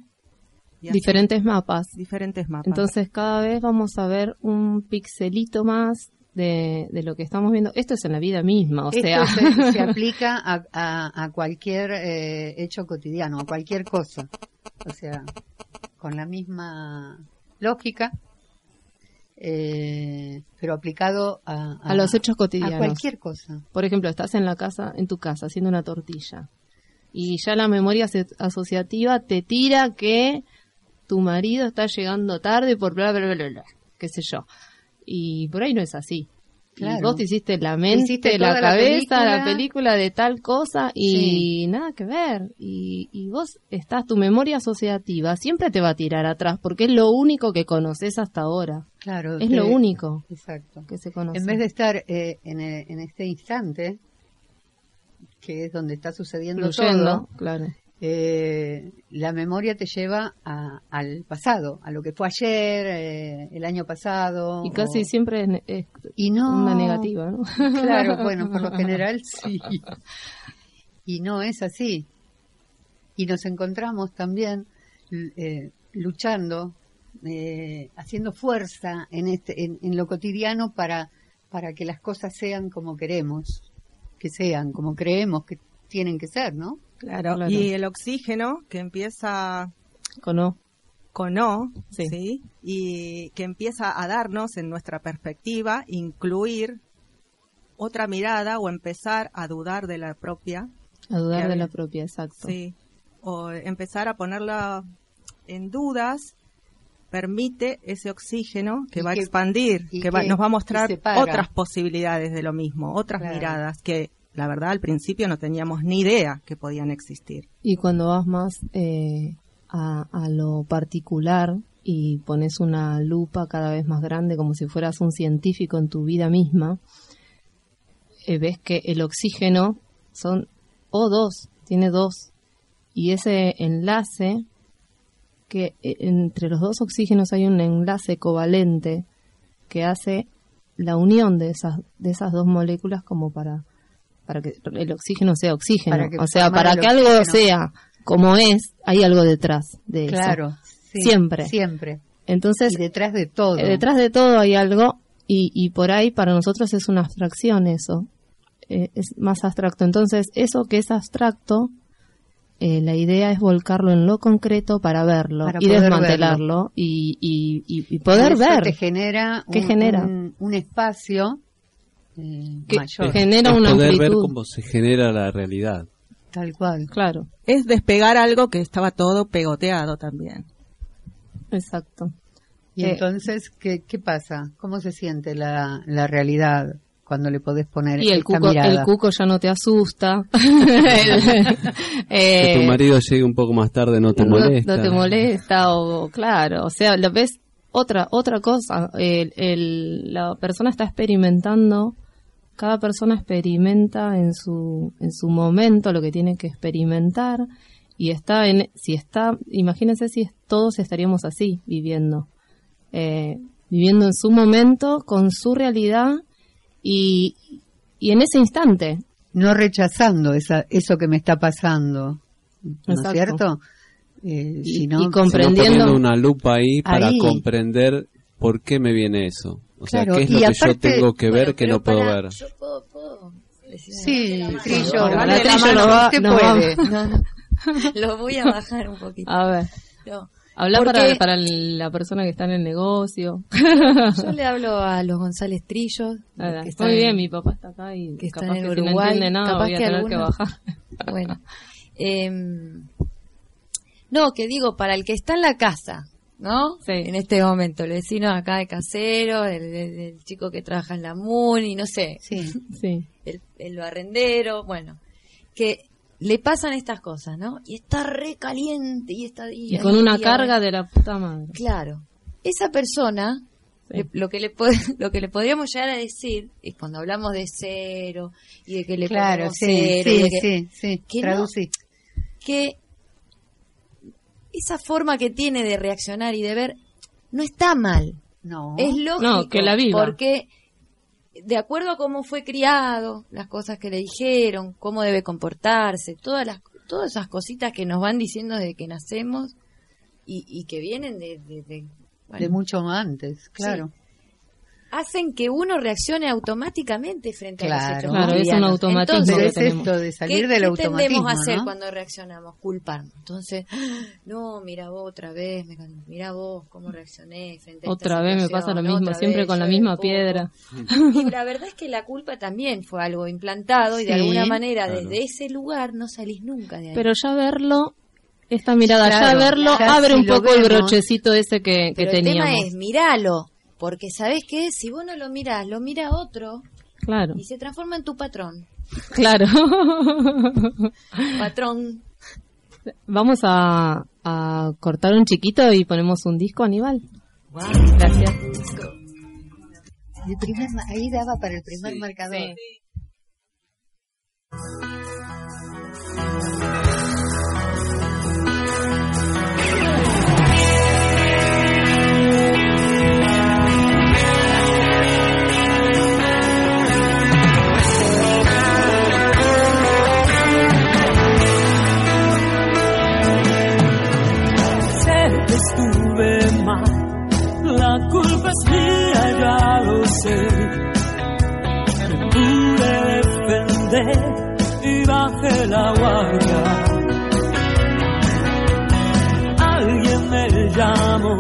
diferentes mapas. Diferentes mapas. Entonces cada vez vamos a ver un pixelito más de, de lo que estamos viendo. Esto es en la vida misma, o Esto sea. se, se aplica a, a- a cualquier eh, hecho cotidiano, a cualquier cosa. O sea, con la misma lógica, eh, pero aplicado a, a los hechos a cotidianos. cualquier cosa. Por ejemplo, estás en la casa, en tu casa, haciendo una tortilla. Y ya la memoria aso- asociativa te tira que tu marido está llegando tarde por bla, bla, bla, bla, bla, qué sé yo. Y por ahí no es así. Y Claro. vos te hiciste la mente, Hiciste la cabeza, la película. de tal cosa y nada que ver. Y, y vos estás, tu memoria asociativa siempre te va a tirar atrás porque es lo único que conoces hasta ahora. Claro. Es que- lo único Exacto. que se conoce. En vez de estar eh, en, en este instante, que es donde está sucediendo Fluyendo, todo, claro. Eh, la memoria te lleva a- al pasado, a lo que fue ayer, eh, el año pasado. Y casi o- siempre es, y no, una negativa, ¿no? Claro, bueno, por lo general sí. Y no es así. Y nos encontramos también eh, luchando, eh, haciendo fuerza en, este, en, en lo cotidiano para, para que las cosas sean como queremos que sean, como creemos que tienen que ser, ¿no? Claro. Claro. Y el oxígeno que empieza Con O. con O, Sí. ¿sí? Y que empieza a darnos en nuestra perspectiva, incluir otra mirada o empezar a dudar de la propia, A dudar Que de la propia, exacto. sí. O empezar a ponerla en dudas permite ese oxígeno que Y va que- a expandir, que, va- que- nos va a mostrar otras posibilidades de lo mismo, otras Claro. miradas que la verdad al principio no teníamos ni idea que podían existir. Y cuando vas más eh, a, lo particular y pones una lupa cada vez más grande como si fueras un científico en tu vida misma, eh, ves que el oxígeno son O2, tiene dos. Y ese enlace, que eh, entre los dos oxígenos hay un enlace covalente que hace la unión de esas, de esas dos moléculas como para, para que el oxígeno sea oxígeno. Para que o sea, para que algo oxígeno. sea como es, hay algo detrás de eso. Claro. sí, Siempre. Siempre. Entonces, Y detrás de todo. eh, detrás de todo hay algo y, y por ahí para nosotros es una abstracción eso. Eh, es más abstracto. Entonces, eso que es abstracto, eh, la idea es volcarlo en lo concreto para verlo Para y desmantelarlo y, y, y- y poder Eso ver te genera ¿Qué un, genera? un- un espacio eh, que mayor. genera Es una poder ver cómo se genera la realidad. Tal cual. Claro, Es despegar algo que estaba todo pegoteado también. exacto. Y Eh, entonces, ¿qué, ¿qué pasa? ¿Cómo se siente la, la realidad cuando le podés poner Y el esta cuco, mirada? el cuco ya no te asusta. Que tu Eh, marido llegue un poco más tarde no te no, molesta. no te molesta o claro, o sea, lo ves otra otra cosa, el, el- la persona está experimentando, cada persona experimenta en su en su momento lo que tiene que experimentar y está en si está, imagínense si todos estaríamos así viviendo, eh, viviendo en su momento con su realidad y y en ese instante, No rechazando esa, eso que me está pasando. ¿No es cierto? Eh, Y- sino- y Sino comprendiendo poniendo una lupa ahí para Ahí. comprender por qué me viene eso. O sea, Claro, qué es lo que aparte- yo tengo que ver Bueno, que no puedo para- ver. Yo puedo, puedo Sí. Trillo, la Trillo no va- no puede. No, no. Lo voy a bajar un poquito. a ver, No. habla para, para la persona que está en el negocio. Yo le hablo a los González Trillos. Nada, que Muy están- bien, mi papá está acá y que está capaz en que si no Uruguay, entiende nada capaz voy a que tener que algunos- bajar. Bueno. em, no, que digo, para el que está en la casa, ¿no? Sí. En este momento, el vecino acá de casero, el, el- el chico que trabaja en la MUNI, no sé, Sí. Sí, el, el barrendero, bueno, que le pasan estas cosas, ¿no? Y está re caliente y está... y con una carga de la puta madre. Claro. Esa persona, Sí. le- lo, que le lo que le podríamos llegar a decir, es cuando hablamos de cero, y de que le Claro, ponemos sí, cero, y sí, que, sí, sí. que no- Traducí. que esa forma que tiene de reaccionar y de ver no está mal. No. Es lógico. No, que la viva. Porque de acuerdo a cómo fue criado, las cosas que le dijeron, cómo debe comportarse, todas las todas esas cositas que nos van diciendo desde que nacemos y, y que vienen de, de, de, bueno, De mucho antes, claro. Hacen que uno reaccione automáticamente frente a Claro. los hechos Claro, es un automatismo Entonces, Pero que es esto de salir ¿Qué, del qué automatismo, tendemos a hacer ¿no? cuando reaccionamos? Culparnos. Entonces, no, mira vos otra vez, mira vos cómo reaccioné frente a esta Otra vez me pasa lo mismo, otra siempre vez con la misma el piedra. Y la verdad es que la culpa también fue algo implantado y de Sí. alguna manera Claro. desde ese lugar no salís nunca de ahí. Pero ya verlo, esta mirada, Claro, ya verlo, ya abre si un poco el vemos. brochecito ese que, que Pero el tema teníamos. es, míralo, porque ¿sabés qué? Si vos no lo mirás, lo mira otro Claro, y se transforma en tu patrón. claro. Patrón. Vamos a, a cortar un chiquito y ponemos un disco, Aníbal. Gracias. El primer ma- ahí daba para el primer marcador. Sé culpa es mía, ya lo sé. Me pude defender y bajé la guardia. Alguien me llamó,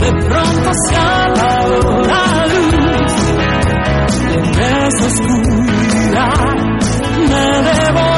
de pronto se apagó la luz. Y en esa oscuridad me devoró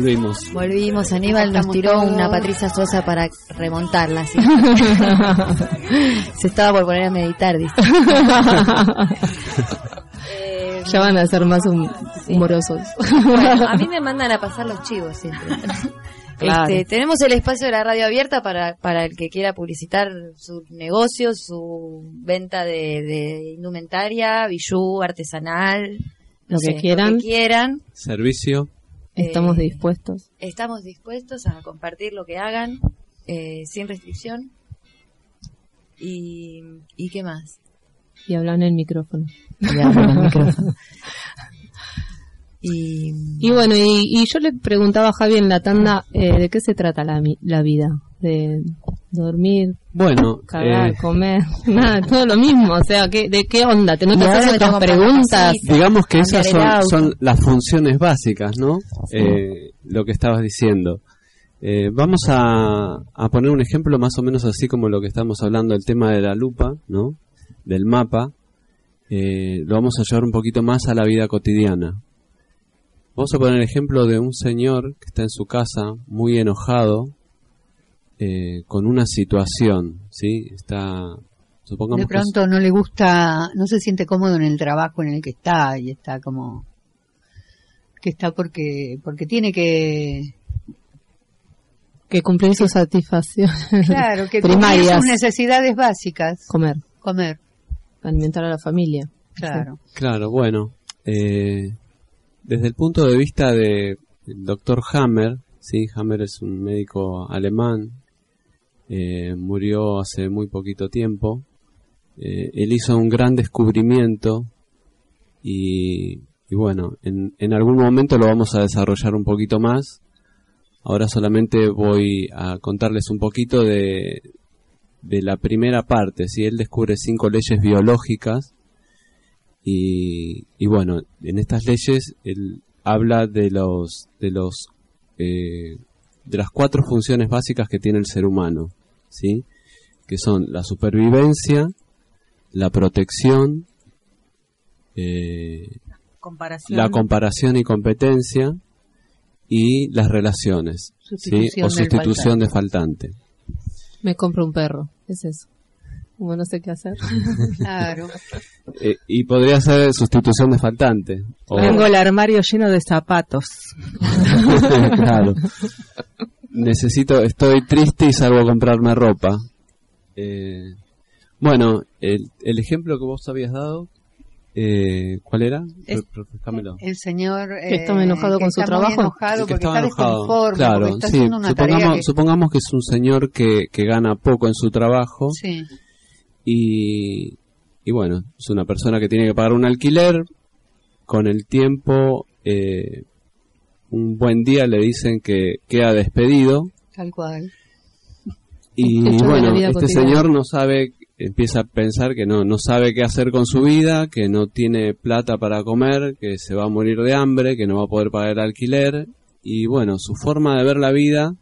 Volvimos. Volvimos, Aníbal nos tiró todos. una Patricia Sosa para remontarla. ¿sí? Se estaba por poner a meditar, dice. Eh, ya van a ser más hum- humorosos. bueno, a mí me mandan a pasar los chivos siempre. Claro. Este, tenemos el espacio de la radio abierta para, para el que quiera publicitar su negocio, su venta de, de indumentaria, bijú, artesanal, no Lo que sé, quieran. Lo que quieran. Servicio. Estamos Eh, dispuestos. Estamos dispuestos a compartir lo que hagan. eh, sin restricción. Y, ¿Y qué más? Y hablan en el micrófono. Y hablan en el micrófono. Y, y bueno, y, y, yo le preguntaba a Javi en la tanda eh, de qué se trata la, la vida, de dormir, bueno, cagar, eh, comer, nada, todo lo mismo, o sea, ¿qué, ¿de qué onda? ¿Te no te haces otras preguntas? Digamos que esas son, son, las funciones básicas, ¿no? Eh, lo que estabas diciendo. Eh, vamos a, a poner un ejemplo más o menos así como lo que estamos hablando, el tema de la lupa, ¿no? Del mapa. Eh, lo vamos a llevar un poquito más a la vida cotidiana. Vamos a poner el ejemplo de un señor que está en su casa muy enojado eh, con una situación, ¿sí? Está, supongamos de pronto no le gusta, no se siente cómodo en el trabajo en el que está y está como que está porque porque tiene que que cumplir sus satisfacciones claro, que primarias, sus necesidades básicas, comer, comer, alimentar a la familia. Claro. Sí. Claro, bueno, eh, desde el punto de vista de doctor Hammer, sí, Hammer es un médico alemán, eh, murió hace muy poquito tiempo. Eh, él hizo un gran descubrimiento y, y bueno, en, algún momento lo vamos a desarrollar un poquito más. Ahora solamente voy a contarles un poquito de, de la primera parte. Si él descubre cinco leyes biológicas y, y bueno, en estas leyes él habla de los de los eh, de las cuatro funciones básicas que tiene el ser humano, ¿sí? Que son la supervivencia, la protección, eh, comparación. la comparación y competencia y las relaciones, ¿sí? O sustitución de faltante. Me compro un perro, es eso como no sé qué hacer. claro. Eh, y podría ser sustitución de faltante. O... Tengo el armario lleno de zapatos. claro. Necesito, estoy triste y salgo a comprarme ropa. Eh, bueno, el, el, ejemplo que vos habías dado, eh, ¿cuál era? Es, el señor que está enojado con su trabajo. Enojado que porque está enojado. Claro, está sí. Una supongamos, que... supongamos que es un señor que, que gana poco en su trabajo. Sí y, y bueno, es una persona que tiene que pagar un alquiler, con el tiempo, eh, un buen día le dicen que queda despedido. Tal cual. Y bueno, este cotidiana. señor no sabe, empieza a pensar que no, no sabe qué hacer con su vida, que no tiene plata para comer, que se va a morir de hambre, que no va a poder pagar el alquiler. Y bueno, su forma de ver la vida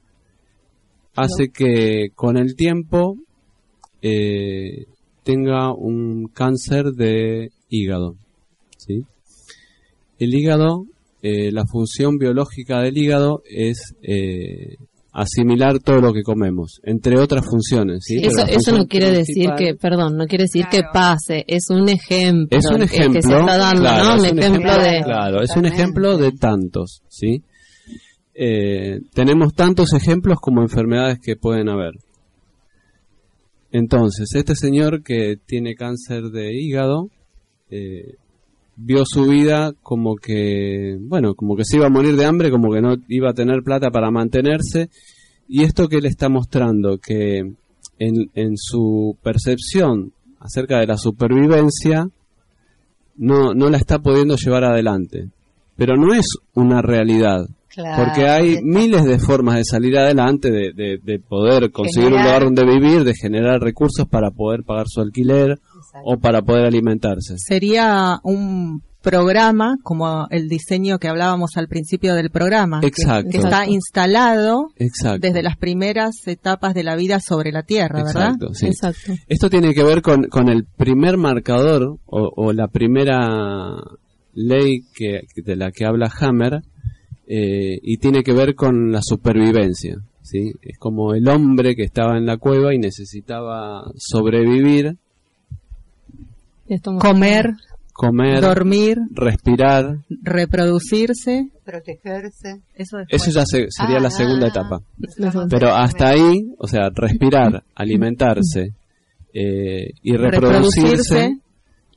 hace que con el tiempo eh, tenga un cáncer de hígado. ¿sí? El hígado, eh, la función biológica del hígado es eh, asimilar todo lo que comemos, entre otras funciones. ¿sí? Eso, eso no quiere decir que, perdón, no quiere decir claro. que pase, es un ejemplo. Es un ejemplo, que se está dando, claro, ¿no? Un, un ejemplo, ejemplo, de... Claro, es un ejemplo de tantos, ¿sí? Eh, tenemos tantos ejemplos como enfermedades que pueden haber. Entonces, este señor que tiene cáncer de hígado, eh, vio su vida como que, bueno, como que se iba a morir de hambre, como que no iba a tener plata para mantenerse. Y esto que le está mostrando, que en, en su percepción acerca de la supervivencia, no, no la está pudiendo llevar adelante. Pero no es una realidad. Claro, porque hay miles de formas de salir adelante, de, de, de poder conseguir generar, un lugar donde vivir, de generar recursos para poder pagar su alquiler exacto. o para poder alimentarse. Sería un programa como el diseño que hablábamos al principio del programa, exacto. Que, está instalado exacto. desde las primeras etapas de la vida sobre la Tierra, ¿verdad? Exacto, sí. Exacto. Esto tiene que ver con, con el primer marcador o, o la primera ley que, de la que habla Hammer, eh, y tiene que ver con la supervivencia. ¿sí? Es como el hombre que estaba en la cueva y necesitaba sobrevivir, comer, comer, dormir, respirar, reproducirse, protegerse. Eso, Eso ya se, sería Ah, la segunda ah, etapa. ah. Pero hasta ahí, o sea, respirar, alimentarse eh, y reproducirse. reproducirse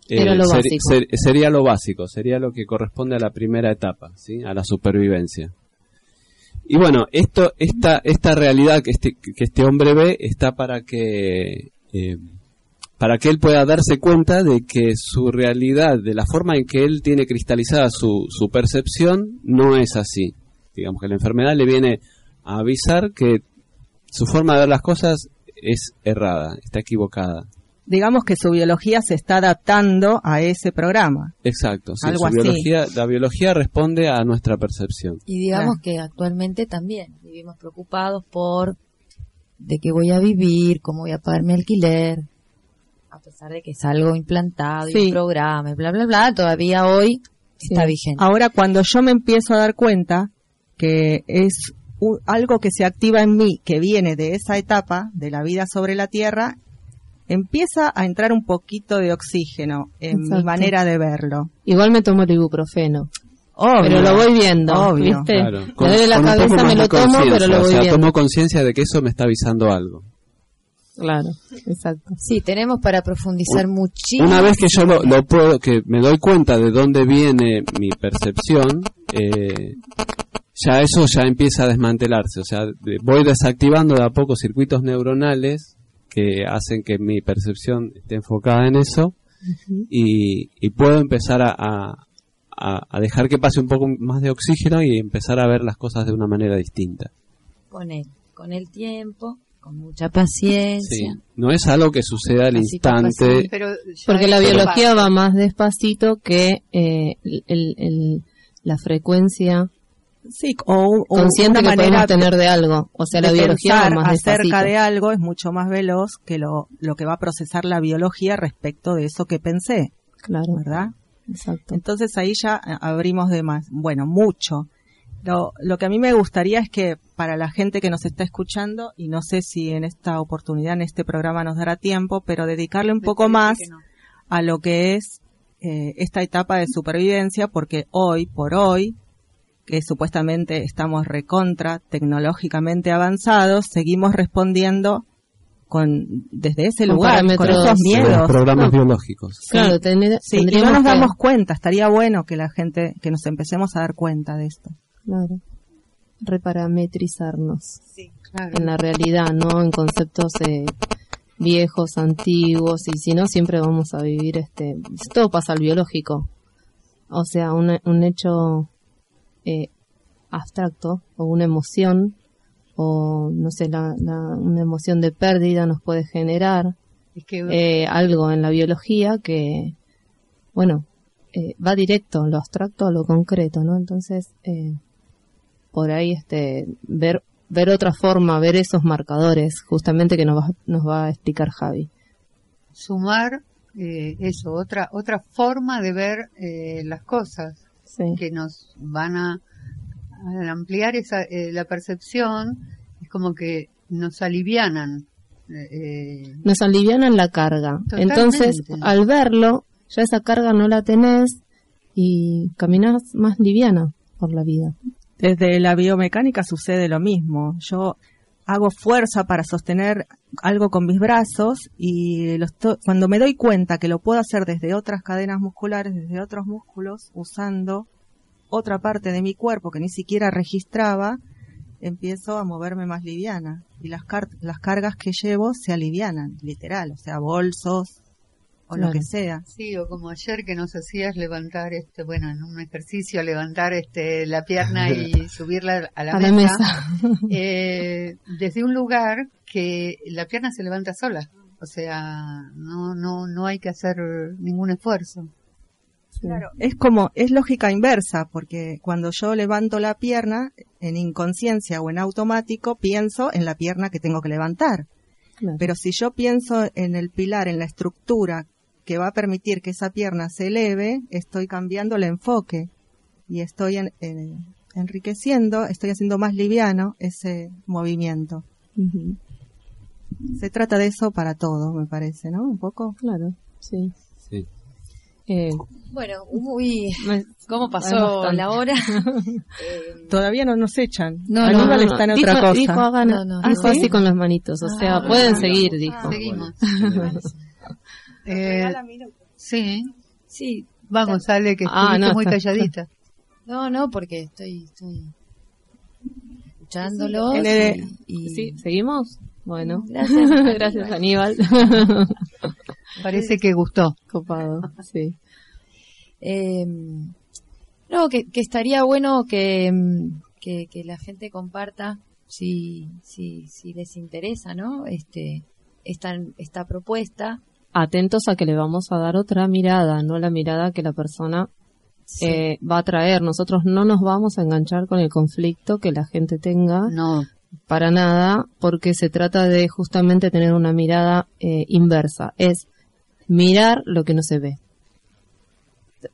eh, Era lo ser- básico. ser- sería lo básico, sería lo que corresponde a la primera etapa, ¿sí? a la supervivencia. Y bueno, esto, esta, esta realidad que este, que este hombre ve está para que, eh, para que él pueda darse cuenta de que su realidad, de la forma en que él tiene cristalizada su, su percepción, no es así. Digamos que la enfermedad le viene a avisar que su forma de ver las cosas es errada, está equivocada. Digamos que su biología se está adaptando a ese programa. Exacto, sí, Algo su así. biología, la biología responde a nuestra percepción. Y digamos que actualmente también vivimos preocupados por de qué voy a vivir, cómo voy a pagar mi alquiler, a pesar de que es algo implantado y un programa, y bla, bla, bla, todavía hoy está vigente. Ahora, cuando yo me empiezo a dar cuenta que es u- algo que se activa en mí, que viene de esa etapa de la vida sobre la Tierra, empieza a entrar un poquito de oxígeno en mi manera de verlo. Igual me tomo el ibuprofeno. Obvio, pero lo voy viendo, obvio. ¿viste? Claro, Me con- duele la un cabeza, me de lo tomo, pero lo o voy sea, viendo. tomo conciencia de que eso me está avisando algo. Claro, exacto. Sí, tenemos para profundizar muchísimo. Una vez que yo lo, lo puedo, que me doy cuenta de dónde viene mi percepción, eh, ya eso ya empieza a desmantelarse. O sea, voy desactivando de a poco circuitos neuronales que hacen que mi percepción esté enfocada en eso y, y puedo empezar a- a dejar que pase un poco más de oxígeno y empezar a ver las cosas de una manera distinta. con él, con el tiempo, con mucha paciencia. Sí. No es algo que suceda al instante. Pero Porque la biología va más despacito que eh, el, el- la frecuencia Sí, o, un- o consciente una que manera podemos tener de algo. O sea, la biología va más acerca despacito. de algo es mucho más veloz que lo, lo que va a procesar la biología respecto de eso que pensé, Claro, ¿verdad? exacto. Entonces ahí ya abrimos de más, bueno, mucho. Lo, lo que a mí me gustaría es que para la gente que nos está escuchando, y no sé si en esta oportunidad, en este programa nos dará tiempo, pero dedicarle un poco más no. a lo que es eh, esta etapa de supervivencia, porque hoy por hoy, que supuestamente estamos recontra tecnológicamente avanzados, seguimos respondiendo con desde ese Con lugar, con esos miedos. los programas No. biológicos. Claro, tener- Sí, y no nos que- damos cuenta, estaría bueno que la gente, que nos empecemos a dar cuenta de esto. Claro. Reparametrizarnos Claro. en la realidad, no en conceptos eh, viejos, antiguos, y si no, siempre vamos a vivir este. Todo pasa al biológico. O sea, un, un hecho eh, abstracto o una emoción, o no sé, la, la- una emoción de pérdida nos puede generar Es que eh, algo en la biología que, bueno, eh, va directo, lo abstracto a lo concreto, ¿no? Entonces, eh, por ahí, este, ver, ver otra forma, ver esos marcadores, justamente que nos va, nos va a explicar Javi. sumar eh, eso, otra otra forma de ver eh, las cosas Sí. que nos van a, a ampliar esa, eh, la percepción, es como que nos alivianan. eh, Nos alivianan la carga. Totalmente. Entonces, al verlo, ya esa carga no la tenés y caminás más liviana por la vida. Desde la biomecánica sucede lo mismo. Yo hago fuerza para sostener algo con mis brazos y lo esto- cuando me doy cuenta que lo puedo hacer desde otras cadenas musculares, desde otros músculos, usando otra parte de mi cuerpo que ni siquiera registraba, empiezo a moverme más liviana y las, las cargas que llevo se alivianan, literal, o sea, bolsos o lo que sea. Sí, o como ayer que nos hacías levantar, este, bueno, en un ejercicio levantar este la pierna y subirla a la A mesa, la mesa. eh, desde un lugar que la pierna se levanta sola, o sea, no no no hay que hacer ningún esfuerzo. Claro, es como, es lógica inversa, porque cuando yo levanto la pierna, en inconsciencia o en automático, pienso en la pierna que tengo que levantar. Claro. Pero si yo pienso en el pilar, en la estructura que va a permitir que esa pierna se eleve, estoy cambiando el enfoque y estoy en- en- enriqueciendo, estoy haciendo más liviano ese movimiento. Se trata de eso para todo, me parece, ¿no? Un poco. Claro, sí. Sí. Eh, Bueno, uy, ¿cómo pasó la hora? Eh, Todavía no nos echan. No, no, no, está en dijo, otra cosa. dijo, hagan, No, no. ¿Ah, así con las manitos, o sea, Ah, pueden seguir, ah, dijo. Seguimos. Eh, sí, sí, vamos, sale que Ah, no, muy está- calladita. no, no, porque estoy, estoy escuchándolos. y, ¿Sí? ¿Seguimos? Bueno, gracias, gracias Aníbal. Parece que gustó. Copado, sí. Eh, no, que, que, estaría bueno que, que, que, la gente comparta si, si, si les interesa, ¿no? Este, esta, esta propuesta. Atentos a que le vamos a dar otra mirada, no la mirada que la persona eh, va a traer. Nosotros no nos vamos a enganchar con el conflicto que la gente tenga. No. Para nada, porque se trata de justamente tener una mirada eh, inversa. Es mirar lo que no se ve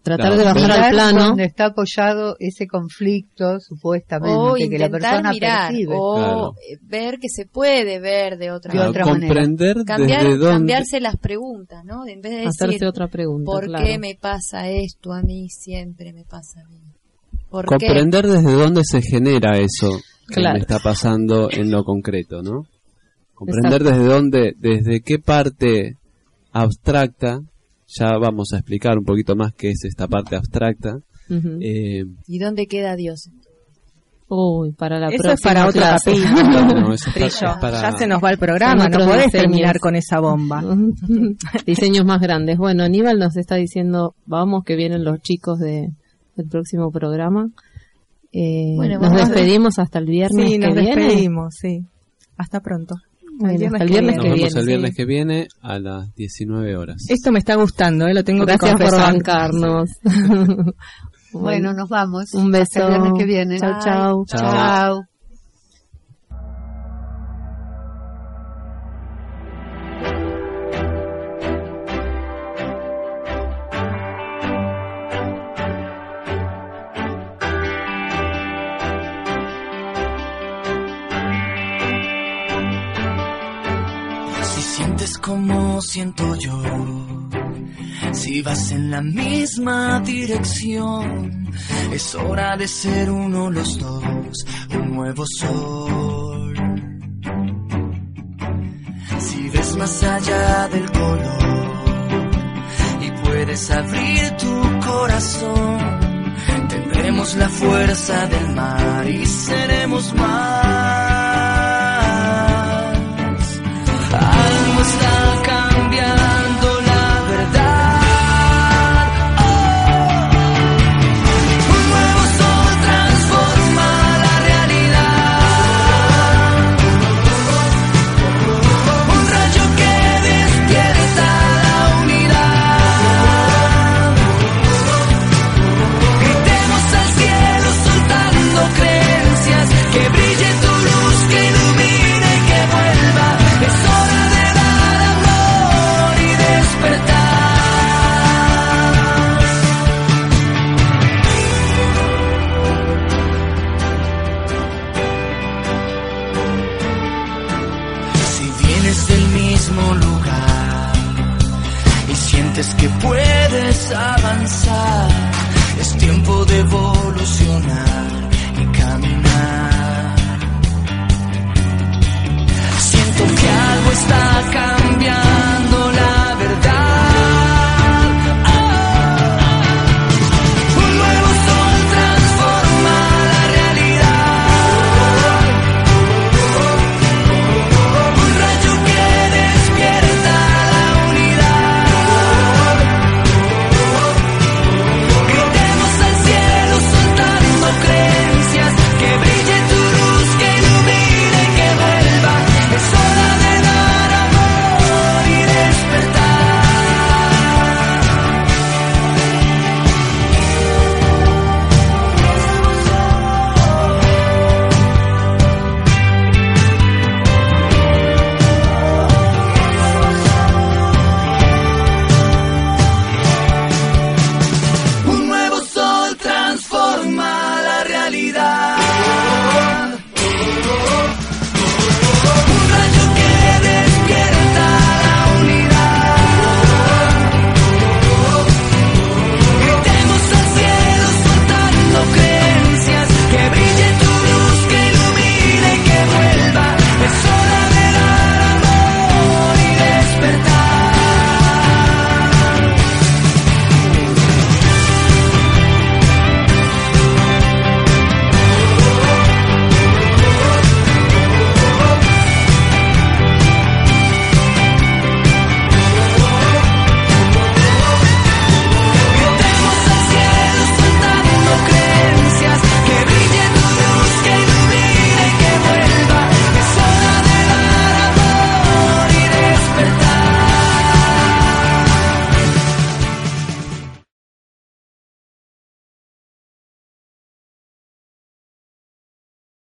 tratar de bajar al plano. donde está apoyado ese conflicto supuestamente que la persona mirar, percibe. o ver que se puede ver de otra, de otra comprender Cambiar, desde dónde... cambiarse las preguntas no en vez de hacerse decir, otra pregunta ¿por claro. qué me pasa esto a mí siempre me pasa a mí. ¿Por comprender qué? desde dónde se genera eso que me está pasando en lo concreto no comprender Exacto. desde dónde desde qué parte abstracta ya vamos a explicar un poquito más qué es esta parte abstracta eh, y dónde queda Dios Uy, para la Eso próxima es para capítulo. No, eso es para- es para- Ya se nos va el programa, no podés diseños. terminar con esa bomba. Diseños más grandes. Bueno, Aníbal nos está diciendo, vamos que vienen los chicos de, del próximo programa. Eh, Bueno, nos despedimos hasta el viernes Sí, nos que viene. despedimos, sí. Hasta pronto. Bueno, el viernes nos que vemos viene. el viernes sí. que viene a las 19 horas Esto me está gustando, ¿eh? lo tengo Gracias que por confesar. bancarnos. bueno nos vamos Un beso. Hasta el viernes que viene Chau, chau. Chao. chao siento yo, si vas en la misma dirección, es hora de ser uno los dos, un nuevo sol. Si ves más allá del color y puedes abrir tu corazón, tendremos la fuerza del mar y seremos más.